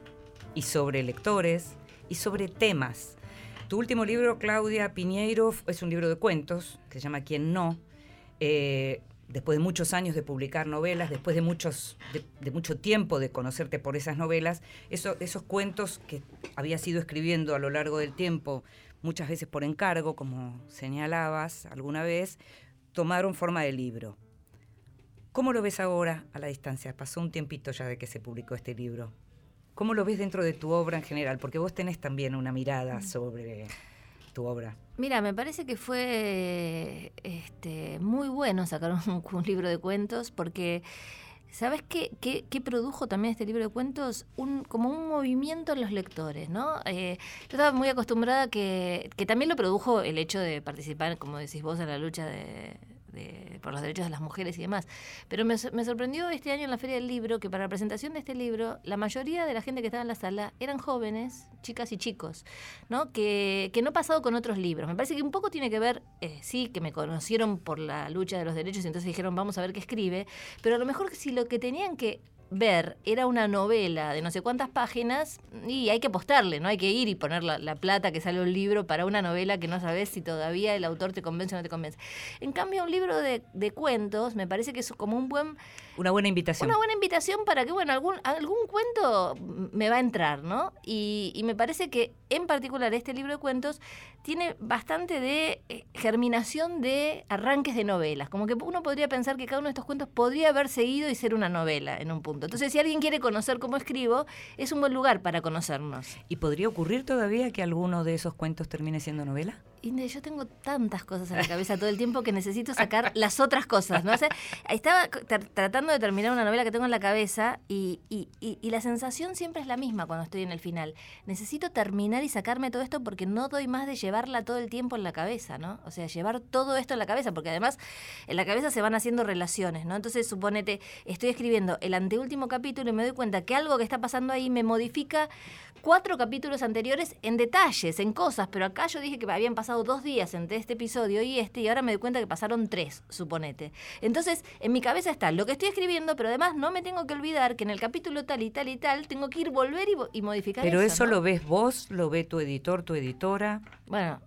y sobre lectores, y sobre temas. Tu último libro, Claudia Piñeiro, es un libro de cuentos que se llama Quién no. Eh, después de muchos años de publicar novelas, después de, muchos, de, de mucho tiempo de conocerte por esas novelas, eso- esos cuentos que habías ido escribiendo a lo largo del tiempo, muchas veces por encargo, como señalabas alguna vez, tomaron forma de libro. ¿Cómo lo ves ahora a la distancia? Pasó un tiempito ya de que se publicó este libro. ¿Cómo lo ves dentro de tu obra en general? Porque vos tenés también una mirada sobre tu obra. Mira, me parece que fue este, muy bueno sacar un, un libro de cuentos porque, ¿sabes qué, qué, qué produjo también este libro de cuentos? Un, como un movimiento en los lectores, ¿no? Eh, yo estaba muy acostumbrada que, que también lo produjo el hecho de participar, como decís vos, en la lucha de, de- por los derechos de las mujeres y demás. Pero me, me sorprendió este año en la Feria del Libro que para la presentación de este libro, la mayoría de la gente que estaba en la sala eran jóvenes, chicas y chicos, ¿no? Que, que no ha pasado con otros libros. Me parece que un poco tiene que ver, eh, sí, que me conocieron por la lucha de los derechos y entonces dijeron, vamos a ver qué escribe, pero a lo mejor si lo que tenían que ver era una novela de no sé cuántas páginas y hay que apostarle, no hay que ir y poner la, la plata que sale un libro para una novela que no sabes si todavía el autor te convence o no te convence. En cambio, un libro de, de cuentos me parece que es como un buen Una buena invitación. una buena invitación para que, bueno, algún, algún cuento me va a entrar, ¿no? Y, y me parece que, en particular, este libro de cuentos tiene bastante de eh, germinación de arranques de novelas. Como que uno podría pensar que cada uno de estos cuentos podría haber seguido y ser una novela en un punto. Entonces, si alguien quiere conocer cómo escribo, es un buen lugar para conocernos. ¿Y podría ocurrir todavía que alguno de esos cuentos termine siendo novela? Inde, yo tengo tantas cosas en la cabeza todo el tiempo que necesito sacar las otras cosas, ¿no? O sea, estaba tra- tratando de terminar una novela que tengo en la cabeza y, y- y- y la sensación siempre es la misma cuando estoy en el final. Necesito terminar y sacarme todo esto porque no doy más de llevarla todo el tiempo en la cabeza, ¿no? O sea, llevar todo esto en la cabeza, porque además en la cabeza se van haciendo relaciones, ¿no? Entonces, suponete, estoy escribiendo el anteúltimo capítulo y me doy cuenta que algo que está pasando ahí me modifica cuatro capítulos anteriores en detalles, en cosas, pero acá yo dije que habían pasado dos días entre este episodio y este, y ahora me doy cuenta que pasaron tres, suponete. Entonces, en mi cabeza está lo que estoy escribiendo, pero además no me tengo que olvidar que en el capítulo tal y tal y tal tengo que ir, volver y, y modificar Pero eso ¿no? lo ves vos, lo ve tu editor, tu editora. Bueno,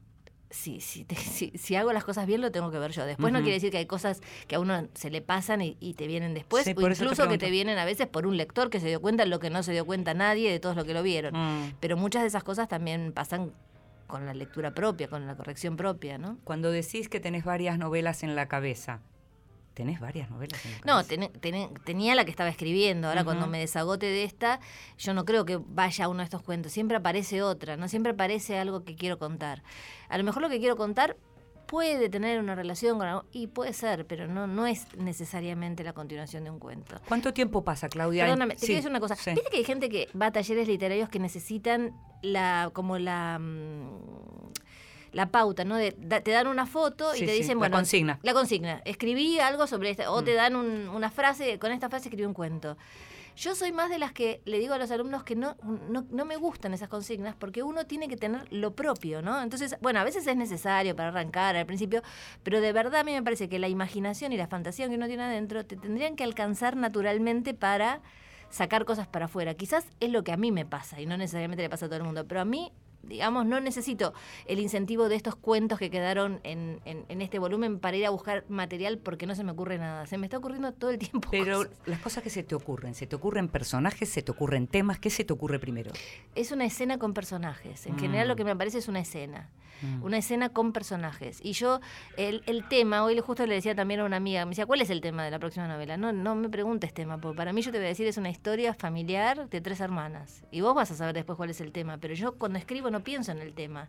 si, si, te- si, si hago las cosas bien, lo tengo que ver yo. Después no quiere decir que hay cosas que a uno se le pasan y, y te vienen después, Sí, o te incluso que te vienen a veces por un lector que se dio cuenta de lo que no se dio cuenta nadie de todos lo que lo vieron. Mm. Pero muchas de esas cosas también pasan con la lectura propia, con la corrección propia, ¿no? Cuando decís que tenés varias novelas en la cabeza, ¿tenés varias novelas en la No, cabeza? ten- ten- tenía la que estaba escribiendo. Ahora, cuando me desagote de esta, yo no creo que vaya uno de estos cuentos. Siempre aparece otra, ¿no? Siempre aparece algo que quiero contar. A lo mejor lo que quiero contar puede tener una relación con algo, y puede ser, pero no, no es necesariamente la continuación de un cuento. ¿Cuánto tiempo pasa, Claudia? Perdóname, te Sí, quiero decir una cosa. sí. ¿Viste que hay gente que va a talleres literarios que necesitan la, como la mm, la pauta, ¿no? De, da- te dan una foto y Sí, te sí, dicen, la bueno, consigna. La consigna. Escribí algo sobre esta, o te Mm. dan un- una frase, con esta frase escribí un cuento. Yo soy más de las que le digo a los alumnos que no, no, no me gustan esas consignas porque uno tiene que tener lo propio, ¿no? Entonces, bueno, a veces es necesario para arrancar al principio, pero de verdad a mí me parece que la imaginación y la fantasía que uno tiene adentro te tendrían que alcanzar naturalmente para sacar cosas para afuera. Quizás es lo que a mí me pasa y no necesariamente le pasa a todo el mundo, pero a mí, digamos, no necesito el incentivo de estos cuentos que quedaron en, en- en este volumen para ir a buscar material porque no se me ocurre nada. Se me está ocurriendo todo el tiempo. Pero cosas. las cosas que se te ocurren, ¿se te ocurren personajes, se te ocurren temas? ¿Qué se te ocurre primero? Es una escena con personajes. En Mm. general lo que me aparece es una escena. Mm. Una escena con personajes. Y yo, el, el tema, hoy justo le decía también a una amiga, me decía, ¿cuál es el tema de la próxima novela? No, no me preguntes tema, porque para mí yo te voy a decir, es una historia familiar de tres hermanas. Y vos vas a saber después cuál es el tema. Pero yo cuando escribo no pienso en el tema.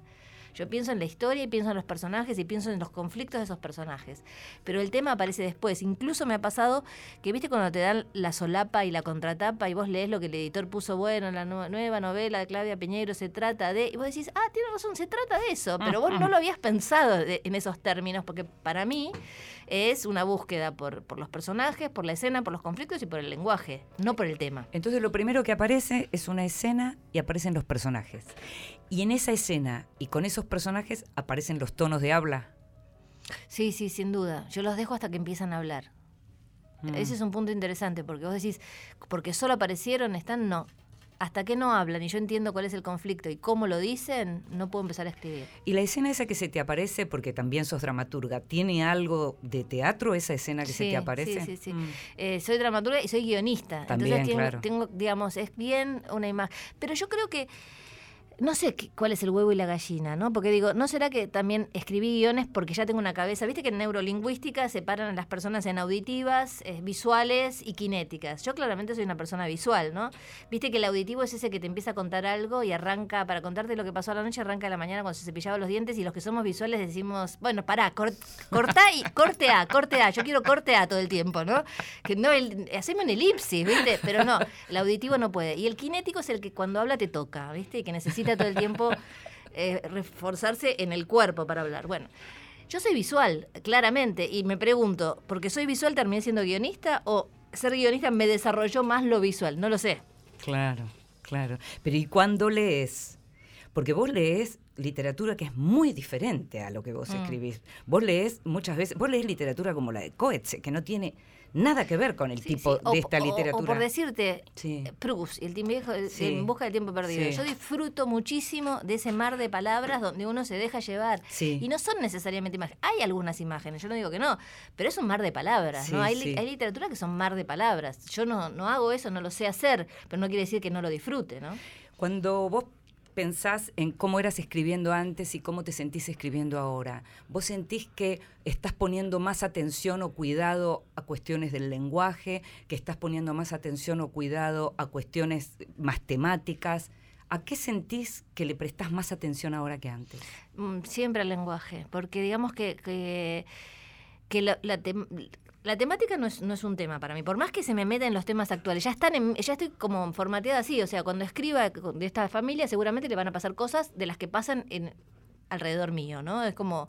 Yo pienso en la historia y pienso en los personajes y pienso en los conflictos de esos personajes. Pero el tema aparece después. Incluso me ha pasado que, viste, cuando te dan la solapa y la contratapa y vos lees lo que el editor puso, bueno, la nu- nueva novela de Claudia Piñeiro se trata de. Y vos decís, ah, tiene razón, se trata de eso. Pero vos no lo habías pensado de- en esos términos, porque para mí es una búsqueda por, por los personajes, por la escena, por los conflictos y por el lenguaje, no por el tema. Entonces lo primero que aparece es una escena y aparecen los personajes. Y en esa escena y con esos personajes aparecen los tonos de habla. Sí, sí, sin duda. Yo los dejo hasta que empiezan a hablar. Mm. Ese es un punto interesante, porque vos decís, porque solo aparecieron, están, no. Hasta que no hablan y yo entiendo cuál es el conflicto y cómo lo dicen, no puedo empezar a escribir. Y la escena esa que se te aparece, porque también sos dramaturga, ¿tiene algo de teatro esa escena que se te aparece? sí, sí, sí. Mm. Eh, soy dramaturga y soy guionista. También, Entonces tengo, claro. tengo, digamos, es bien una imagen. Pero yo creo que. No sé qué- cuál es el huevo y la gallina, ¿no? Porque digo, ¿no será que también escribí guiones porque ya tengo una cabeza? Viste que en neurolingüística separan a las personas en auditivas, eh, visuales y kinéticas. Yo claramente soy una persona visual, ¿no? Viste que el auditivo es ese que te empieza a contar algo y arranca, para contarte lo que pasó a la noche, arranca a la mañana cuando se cepillaba los dientes y los que somos visuales decimos, bueno, pará, cor- cortá y corte A, corte A. Yo quiero corte A todo el tiempo, ¿no? Que no, el, haceme un elipsis, ¿viste? Pero no, el auditivo no puede. Y el kinético es el que cuando habla te toca, ¿viste? Y que necesita todo el tiempo eh, reforzarse en el cuerpo para hablar. Bueno. Yo soy visual, claramente, y me pregunto, ¿porque soy visual terminé siendo guionista o ser guionista me desarrolló más lo visual? No lo sé. Claro, claro. Pero ¿y cuándo lees? Porque vos lees literatura que es muy diferente a lo que vos Mm. escribís. Vos lees muchas veces, vos lees literatura como la de Coetze, que no tiene nada que ver con el Sí, tipo sí. O- de esta literatura. O, por decirte, Sí. Proust, el tiempo viejo, en busca del tiempo perdido. Yo disfruto muchísimo de ese mar de palabras donde uno se deja llevar. Y no son necesariamente imágenes. Hay algunas imágenes, yo no digo que no, pero es un mar de palabras. Hay, hay literatura que son mar de palabras. Yo no, no hago eso, no lo sé hacer, pero no quiere decir que no lo disfrute, ¿no? Cuando vos pensás en cómo eras escribiendo antes y cómo te sentís escribiendo ahora, ¿vos sentís que estás poniendo más atención o cuidado a cuestiones del lenguaje, que estás poniendo más atención o cuidado a cuestiones más temáticas? ¿A qué sentís que le prestás más atención ahora que antes? Mm, Siempre al lenguaje, porque digamos que, que, la, la temática no es, no es un tema para mí, por más que se me meta en los temas actuales, ya están en- ya estoy como formateada así, o sea, cuando escriba de esta familia seguramente le van a pasar cosas de las que pasan en alrededor mío, ¿no? Es como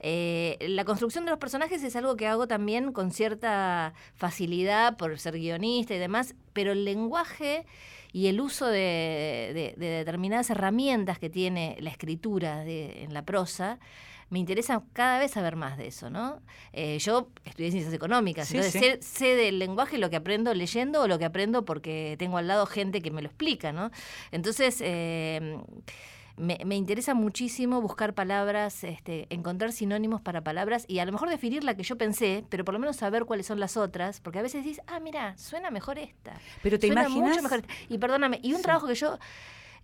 eh, la construcción de los personajes es algo que hago también con cierta facilidad por ser guionista y demás, pero el lenguaje y el uso de, de- de determinadas herramientas que tiene la escritura de- en la prosa, me interesa cada vez saber más de eso, ¿no? Eh, yo estudié ciencias económicas, Sí, entonces sí. Sé, sé del lenguaje lo que aprendo leyendo o lo que aprendo porque tengo al lado gente que me lo explica, ¿no? Entonces, eh, me, me interesa muchísimo buscar palabras, este, encontrar sinónimos para palabras y a lo mejor definir la que yo pensé, pero por lo menos saber cuáles son las otras, porque a veces dices, ah, mira, suena mejor esta. Pero te suena imaginas mucho mejor esta. Y perdóname, y un Sí. trabajo que yo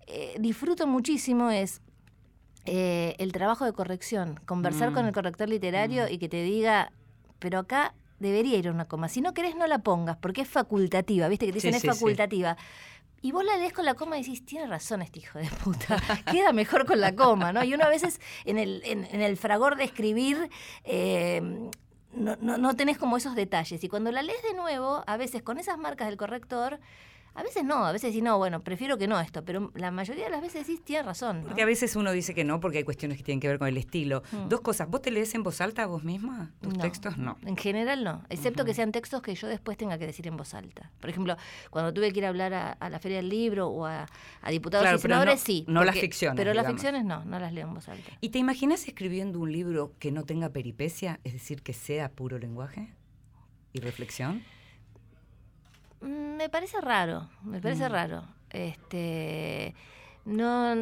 eh, disfruto muchísimo es eh, el trabajo de corrección, conversar Mm. con el corrector literario Mm. y que te diga, pero acá debería ir una coma. Si no querés, no la pongas, porque es facultativa, ¿viste? Que te dicen sí, es sí. facultativa. Y vos la lees con la coma y decís, tiene razón este hijo de puta, queda mejor con la coma, ¿no? Y uno a veces en el, en, en el fragor de escribir eh, no, no, no tenés como esos detalles. Y cuando la lees de nuevo, a veces con esas marcas del corrector, a veces no, a veces decís, no, bueno, prefiero que no esto, pero la mayoría de las veces decís, tiene razón. ¿no? Porque a veces uno dice que no, porque hay cuestiones que tienen que ver con el estilo. Mm. Dos cosas, ¿vos te lees en voz alta vos misma? ¿Tus No. textos? No. En general no, excepto que Ujú. sean textos que yo después tenga que decir en voz alta. Por ejemplo, cuando tuve que ir a hablar a, a la Feria del Libro o a, a diputados Claro, y pero no- senadores, sí. no las ficciones, Pero las digamos. ficciones no, no las leo en voz alta. ¿Y te imaginas escribiendo un libro que no tenga peripecia, es decir, que sea puro lenguaje y reflexión? Mm, Me parece raro, me parece Mm. raro. Este, no,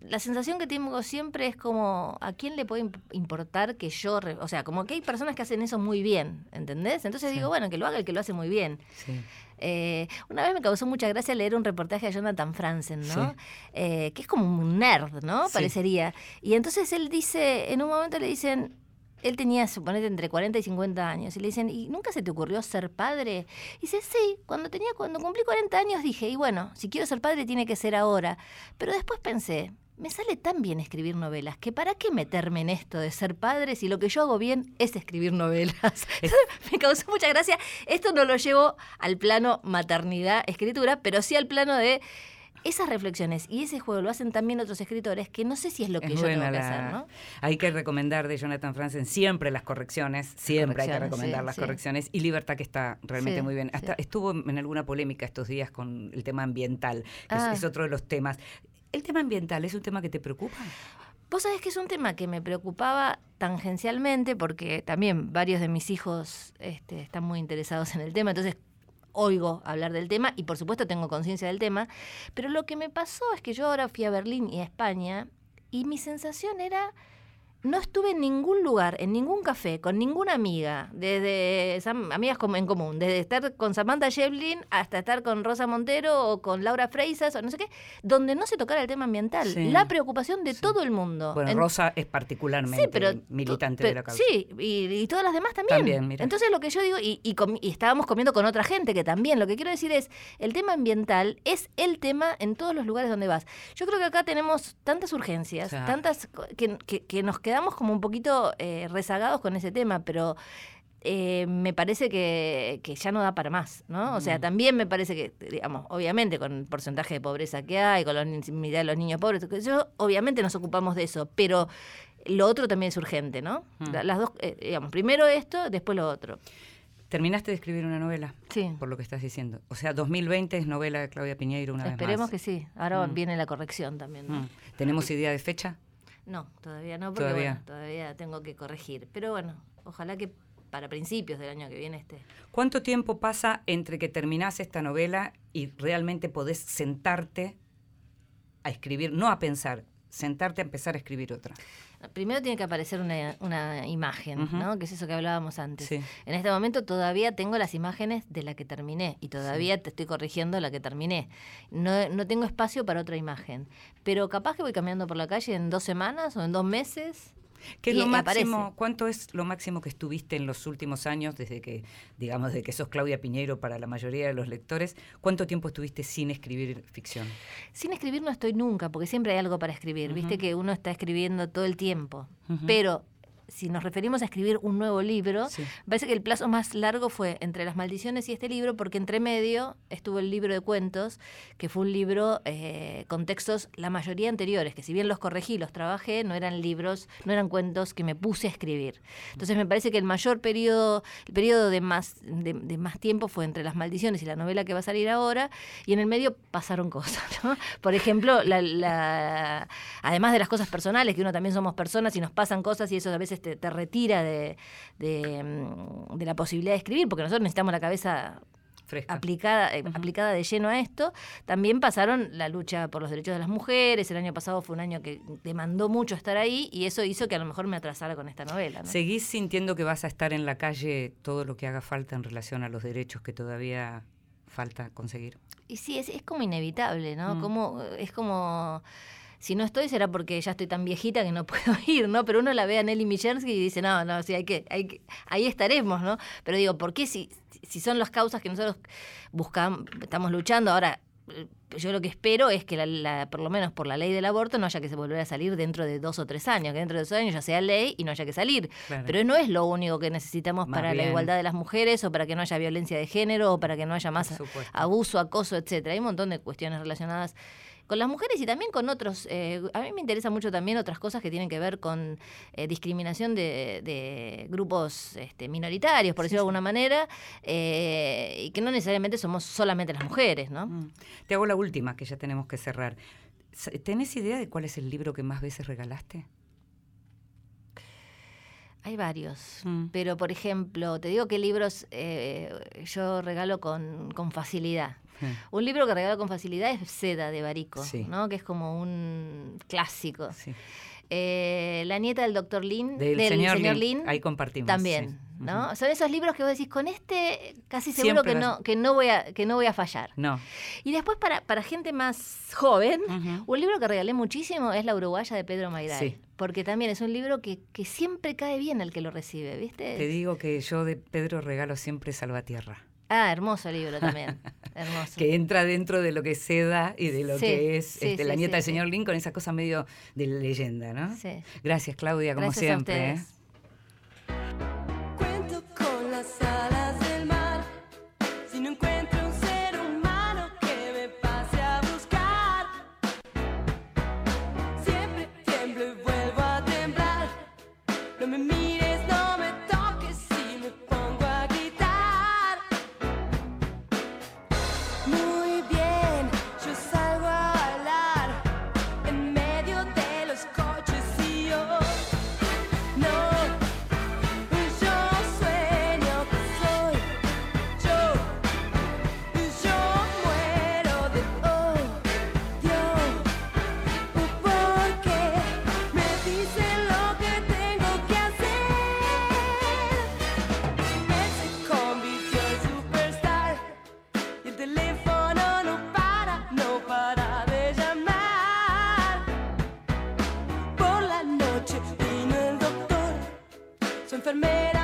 la sensación que tengo siempre es como, ¿a quién le puede imp- importar que yo, re- o sea, como que hay personas que hacen eso muy bien, ¿entendés? Entonces Sí. digo, bueno, que lo haga el que lo hace muy bien. Sí. Eh, una vez me causó mucha gracia leer un reportaje de Jonathan Franzen, ¿no? Sí. Eh, que es como un nerd, ¿no? Parecería. Y entonces él dice, en un momento le dicen, él tenía, suponete, entre 40 y 50 años, y le dicen, ¿y nunca se te ocurrió ser padre? Y dice, sí, cuando tenía, cuando cumplí 40 años dije, y bueno, si quiero ser padre tiene que ser ahora. Pero después pensé, me sale tan bien escribir novelas, que para qué meterme en esto de ser padre si lo que yo hago bien es escribir novelas. me causó mucha gracia. Esto no lo llevo al plano maternidad, escritura, pero sí al plano de esas reflexiones y ese juego lo hacen también otros escritores que no sé si es lo que Es yo tengo buena que la- hacer, ¿no? Hay que recomendar de Jonathan Franzen siempre las correcciones, siempre hay que correcciones, recomendar sí, las sí. correcciones y Libertad que está realmente Sí, muy bien. Hasta estuvo en alguna polémica estos días con el tema ambiental, que es- Ah. es, otro de los temas. ¿El tema ambiental es un tema que te preocupa? Vos sabés que es un tema que me preocupaba tangencialmente porque también varios de mis hijos este, están muy interesados en el tema, entonces oigo hablar del tema y por supuesto tengo conciencia del tema, pero lo que me pasó es que yo ahora fui a Berlín y a España y mi sensación era no estuve en ningún lugar, en ningún café, con ninguna amiga, desde amigas como en común, desde estar con Samantha Shevlin hasta estar con Rosa Montero o con Laura Freisas o no sé qué, donde no se tocara el tema ambiental, Sí. la preocupación de Sí. todo el mundo. Bueno, En- Rosa es particularmente Sí, pero militante de la causa. Sí, y, y todas las demás también. También, mira. Entonces lo que yo digo, y, y estábamos comiendo con otra gente que también, lo que quiero decir es, el tema ambiental es el tema en todos los lugares donde vas. Yo creo que acá tenemos tantas urgencias, tantas que- que nos quedamos como un poquito eh, rezagados con ese tema, pero... eh, me parece que, que ya no da para más, ¿no? O sea, Mm. también me parece que, digamos, obviamente con el porcentaje de pobreza que hay, con la de los niños pobres, que yo, obviamente nos ocupamos de eso, pero lo otro también es urgente, ¿no? Mm. La- Las dos, eh, digamos, primero esto, después lo otro. ¿Terminaste de escribir una novela? Sí. Por lo que estás diciendo. O sea, 2020 es novela de Claudia Piñeiro una Esperemos vez que más. sí. Ahora Mm. viene la corrección también, ¿no? ¿Tenemos idea de fecha? No, todavía no, porque Todavía. bueno, todavía tengo que corregir. Pero bueno, ojalá que para principios del año que viene esté. ¿Cuánto tiempo pasa entre que terminás esta novela y realmente podés sentarte a escribir, no a pensar, sentarte a empezar a escribir otra? Primero tiene que aparecer una, una imagen. ¿no? Que es eso que hablábamos antes. Sí. En este momento todavía tengo las imágenes de la que terminé y todavía te estoy corrigiendo la que terminé. No, no tengo espacio para otra imagen. Pero capaz que voy caminando por la calle en dos semanas o en dos meses. ¿Qué es lo aparece. máximo? ¿Cuánto es lo máximo que estuviste en los últimos años, desde que, digamos, desde que sos Claudia Piñeiro para la mayoría de los lectores? ¿Cuánto tiempo estuviste sin escribir ficción? Sin escribir no estoy nunca, porque siempre hay algo para escribir. Viste que uno está escribiendo todo el tiempo. Pero si nos referimos a escribir un nuevo libro, Sí. me parece que el plazo más largo fue entre Las Maldiciones y este libro, porque entre medio estuvo el libro de cuentos, que fue un libro eh, con textos, la mayoría anteriores, que si bien los corregí, los trabajé, no eran libros, no eran cuentos que me puse a escribir. Entonces me parece que el mayor periodo, el periodo de más, de, de más tiempo fue entre Las Maldiciones y la novela que va a salir ahora, y en el medio pasaron cosas, ¿no? Por ejemplo, la, la- además de las cosas personales, que uno también somos personas y nos pasan cosas y eso a veces te, te retira de, de, mm, de la posibilidad de escribir, porque nosotros necesitamos la cabeza Fresca. aplicada, eh, aplicada de lleno a esto. También pasaron la lucha por los derechos de las mujeres, el año pasado fue un año que demandó mucho estar ahí y eso hizo que a lo mejor me atrasara con esta novela. ¿no? ¿Seguís sintiendo que vas a estar en la calle todo lo que haga falta en relación a los derechos que todavía falta conseguir? Y sí, es, es como inevitable, ¿no? Mm. Como, es como... Si no estoy será porque ya estoy tan viejita que no puedo ir, ¿no? Pero uno la ve a Nelly Michersky y dice, no, no, sí, hay que, hay que, ahí estaremos, ¿no? Pero digo, ¿por qué si, si son las causas que nosotros buscamos, estamos luchando ahora? eh, Yo lo que espero es que, la, la- por lo menos por la ley del aborto, no haya que se volver a salir dentro de dos o tres años, que dentro de dos años ya sea ley y no haya que salir. Claro. Pero no es lo único que necesitamos Más para la igualdad de las mujeres o para que no haya violencia de género o para que no haya más abuso, acoso, etcétera. Hay un montón de cuestiones relacionadas con las mujeres y también con otros. eh, a mí me interesa mucho también otras cosas que tienen que ver con eh, discriminación de, de grupos este, minoritarios, por decirlo de alguna manera, eh, y que no necesariamente somos solamente las mujeres, ¿no? Mm. Te hago la última, que ya tenemos que cerrar. ¿Tenés idea de cuál es el libro que más veces regalaste? Hay varios, Mm. pero por ejemplo, te digo que libros eh, yo regalo con, con facilidad. Un libro que regalo con facilidad es Seda de Barico, Sí. ¿no? que es como un clásico. Sí. Eh, la nieta del doctor Lin, Del, señor, Lin, ahí compartimos. también, sí. ¿No? Son esos libros que vos decís, con este casi seguro Siempre que no, que no voy a, que no voy a fallar. No. Y después para, para gente más joven, un libro que regalé muchísimo es La Uruguaya de Pedro Mayral. Sí. Porque también es un libro que, que siempre cae bien al que lo recibe, ¿viste? Te digo que yo de Pedro regalo siempre Salvatierra. Ah, hermoso libro también. hermoso. Que entra dentro de lo que es Seda y de lo Sí, que es sí, este, la nieta del señor Lin con esa cosa medio de leyenda, ¿no? Sí. Gracias, Claudia, como Gracias siempre. a enfermera.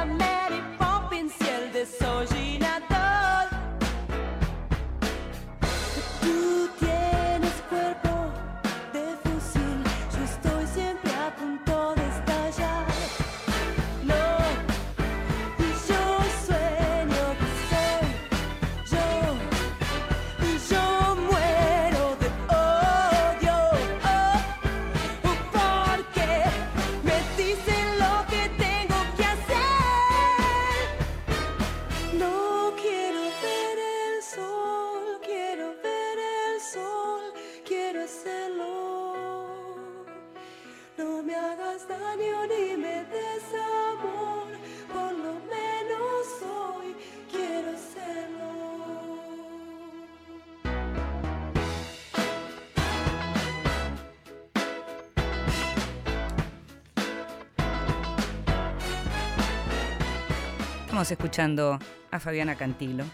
Estamos escuchando a Fabiana Cantilo,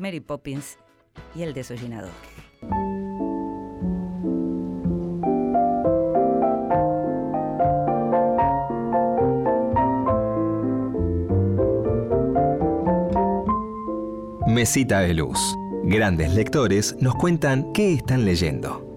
Mary Poppins y el desollinador. Mesita de Luz. Grandes lectores nos cuentan qué están leyendo.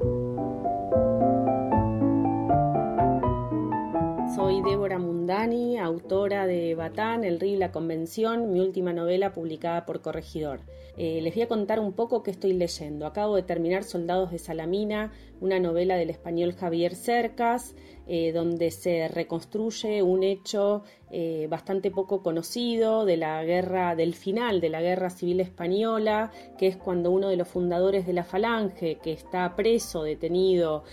El Río y la Convención, mi última novela publicada por Corregidor. Eh, les voy a contar un poco qué estoy leyendo. Acabo de terminar Soldados de Salamina, una novela del español Javier Cercas, eh, donde se reconstruye un hecho eh, bastante poco conocido de la guerra, del final de la guerra civil española, que es cuando uno de los fundadores de la Falange, que está preso, detenido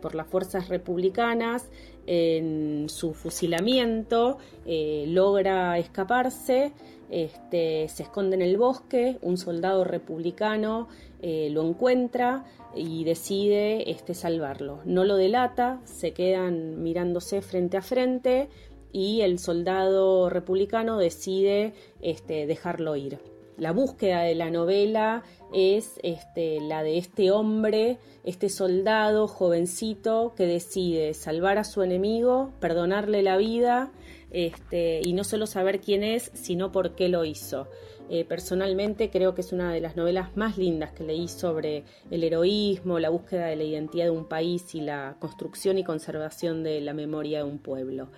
por las fuerzas republicanas, en su fusilamiento, logra escaparse este, se esconde en el bosque, un soldado republicano eh, lo encuentra y decide este, salvarlo. No lo delata, se quedan mirándose frente a frente y el soldado republicano decide este, dejarlo ir. La búsqueda de la novela es este, la de este hombre, este soldado jovencito que decide salvar a su enemigo, perdonarle la vida este, y no solo saber quién es, sino por qué lo hizo. Eh, personalmente creo que es una de las novelas más lindas que leí sobre el heroísmo, la búsqueda de la identidad de un país y la construcción y conservación de la memoria de un pueblo.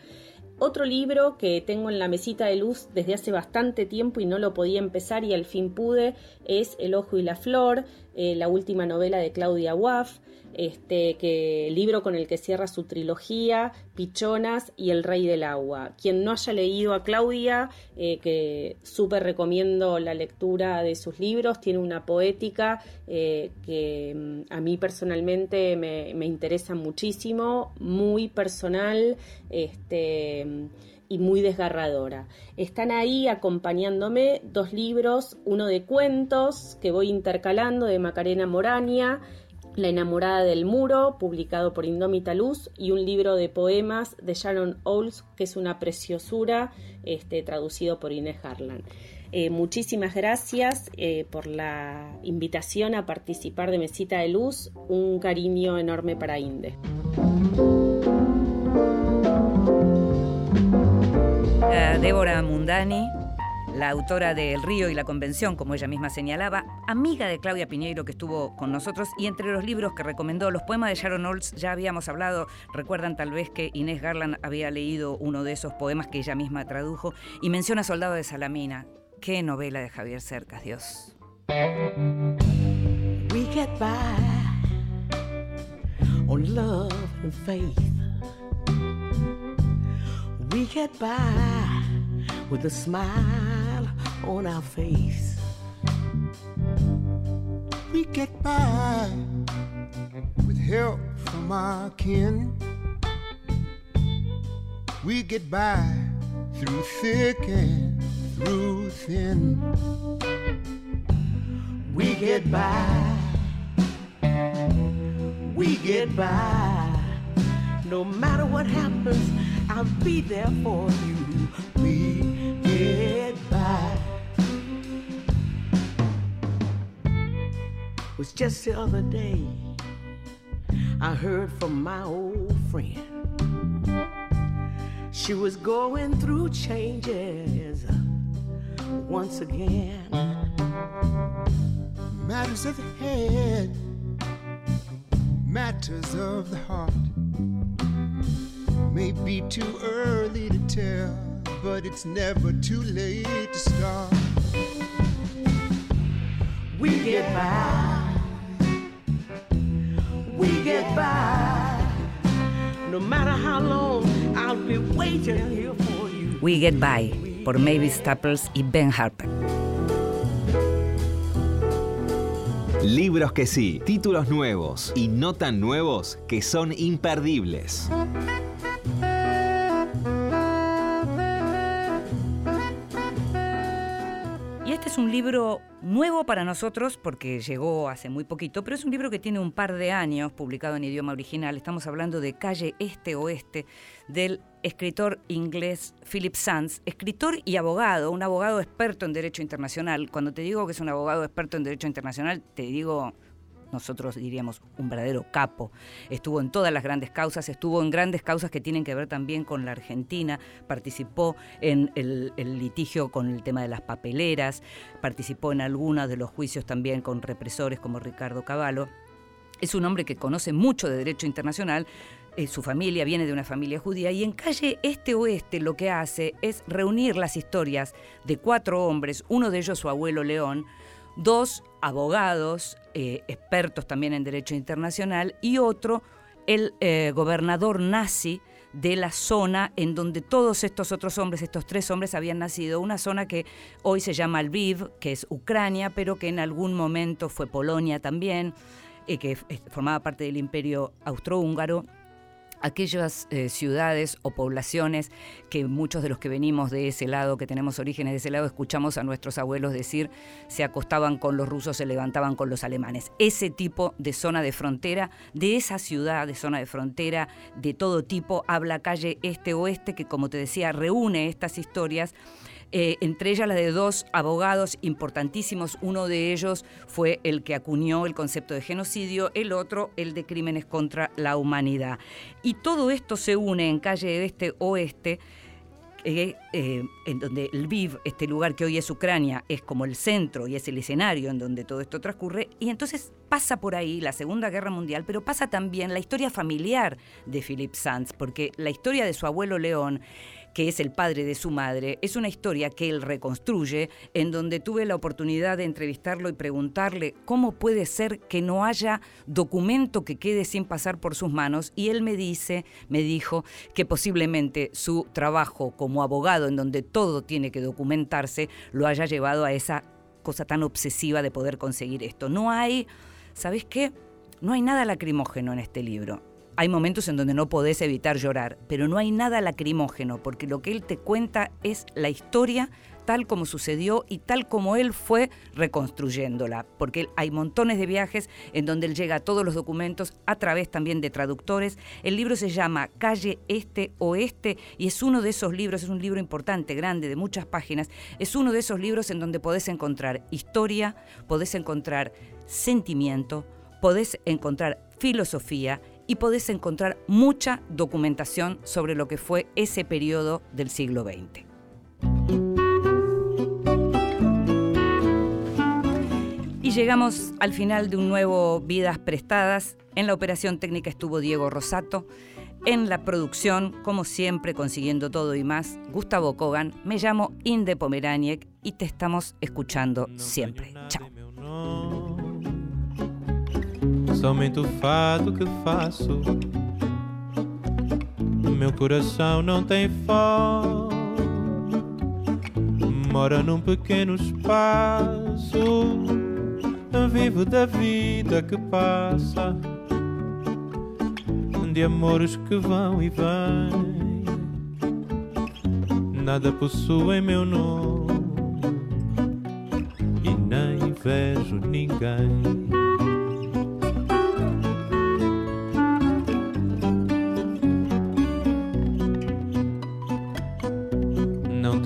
Otro libro que tengo en la mesita de luz desde hace bastante tiempo y no lo podía empezar y al fin pude es El ojo y la flor, eh, la última novela de Claudia Waff este, que libro con el que cierra su trilogía, Pichonas y El Rey del Agua. Quien no haya leído a Claudia, eh, que súper recomiendo la lectura de sus libros, tiene una poética eh, que mm, a mí personalmente me, me, interesa muchísimo, muy personal, este y muy desgarradora. Están ahí acompañándome dos libros, uno de cuentos que voy intercalando de Macarena Morania la enamorada del muro, publicado por Indómita Luz, y un libro de poemas de Sharon Owls, que es una preciosura, este, traducido por Inés Harlan. Eh, muchísimas gracias eh, por la invitación a participar de Mesita de Luz. Un cariño enorme para Inde. Débora Mundani, la autora de El Río y la Convención, como ella misma señalaba, amiga de Claudia Piñeiro que estuvo con nosotros y entre los libros que recomendó, los poemas de Sharon Olds, ya habíamos hablado, recuerdan tal vez que Inés Garland había leído uno de esos poemas que ella misma tradujo y menciona Soldado de Salamina. Qué novela de Javier Cercas, Dios. We get by on love and faith. We get by with a smile on our face. We get by with help from our kin. We get by through thick and through thin. We get by. We get by. No matter what happens, I'll be there for you. We get by. Was just the other day I heard from my old friend. She was going through changes once again. Matters of the head, matters of the heart. May be too early to tell, but it's never too late to start. We get by. We get by. No matter how long, I'll be waiting here for you. We Get By, por Mavis Staples y Ben Harper. Libros que sí, títulos nuevos y no tan nuevos que son imperdibles. Es un libro nuevo para nosotros porque llegó hace muy poquito, pero es un libro que tiene un par de años publicado en idioma original. Estamos hablando de Calle Este Oeste del escritor inglés Philip Sands, escritor y abogado, un abogado experto en derecho internacional. Cuando te digo que es un abogado experto en derecho internacional, te digo nosotros diríamos un verdadero capo. Estuvo en todas las grandes causas, estuvo en grandes causas que tienen que ver también con la Argentina, participó en el, litigio con el tema de las papeleras, participó en algunos de los juicios también con represores como Ricardo Cavallo. Es un hombre que conoce mucho de derecho internacional, eh, su familia viene de una familia judía y en calle Este Oeste lo que hace es reunir las historias de cuatro hombres, uno de ellos su abuelo León, dos abogados, eh, expertos también en derecho internacional, y otro, el eh, gobernador nazi de la zona en donde todos estos otros hombres, estos tres hombres habían nacido, una zona que hoy se llama Lviv, que es Ucrania, pero que en algún momento fue Polonia también, eh, que formaba parte del imperio austrohúngaro aquellas eh, ciudades o poblaciones que muchos de los que venimos de ese lado, que tenemos orígenes de ese lado, escuchamos a nuestros abuelos decir, se acostaban con los rusos, se levantaban con los alemanes. Ese tipo de zona de frontera, de esa ciudad de zona de frontera, de todo tipo, habla calle este-oeste, que como te decía, reúne estas historias eh, entre ellas la de dos abogados importantísimos. Uno de ellos fue el que acuñó el concepto de genocidio, el otro el de crímenes contra la humanidad. Y todo esto se une en calle este-oeste. Eh, eh, en donde Lviv, este lugar que hoy es Ucrania, es como el centro y es el escenario en donde todo esto transcurre, y entonces pasa por ahí la Segunda Guerra Mundial, pero pasa también la historia familiar de Philip Sands, porque la historia de su abuelo León que es el padre de su madre, es una historia que él reconstruye, en donde tuve la oportunidad de entrevistarlo y preguntarle cómo puede ser que no haya documento que quede sin pasar por sus manos, y él me dice, me dijo, que posiblemente su trabajo como abogado, en donde todo tiene que documentarse, lo haya llevado a esa cosa tan obsesiva de poder conseguir esto. No hay, ¿sabes qué? No hay nada lacrimógeno en este libro hay momentos en donde no podés evitar llorar, pero no hay nada lacrimógeno, porque lo que él te cuenta es la historia tal como sucedió y tal como él fue reconstruyéndola, porque hay montones de viajes en donde él llega a todos los documentos a través también de traductores. El libro se llama Calle Este Oeste y es uno de esos libros, es un libro importante, grande, de muchas páginas, es uno de esos libros en donde podés encontrar historia, podés encontrar sentimiento, podés encontrar filosofía y podés encontrar mucha documentación sobre lo que fue ese periodo del siglo XX. Y llegamos al final de un nuevo Vidas Prestadas. En la operación técnica estuvo Diego Rosato. En la producción, como siempre, consiguiendo todo y más, Gustavo Kogan. Me llamo Inde Pomeraniec y te estamos escuchando siempre. Chao. Somente o fado que faço. Meu coração não tem fogo, mora num pequeno espaço. Vivo da vida que passa, de amores que vão e vêm. Nada possui meu nome e nem vejo ninguém.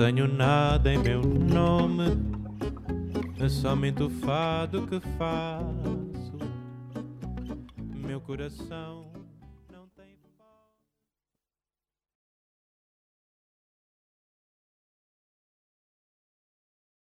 Tenho nada em meu nome, é somente o fado que faço. Meu coração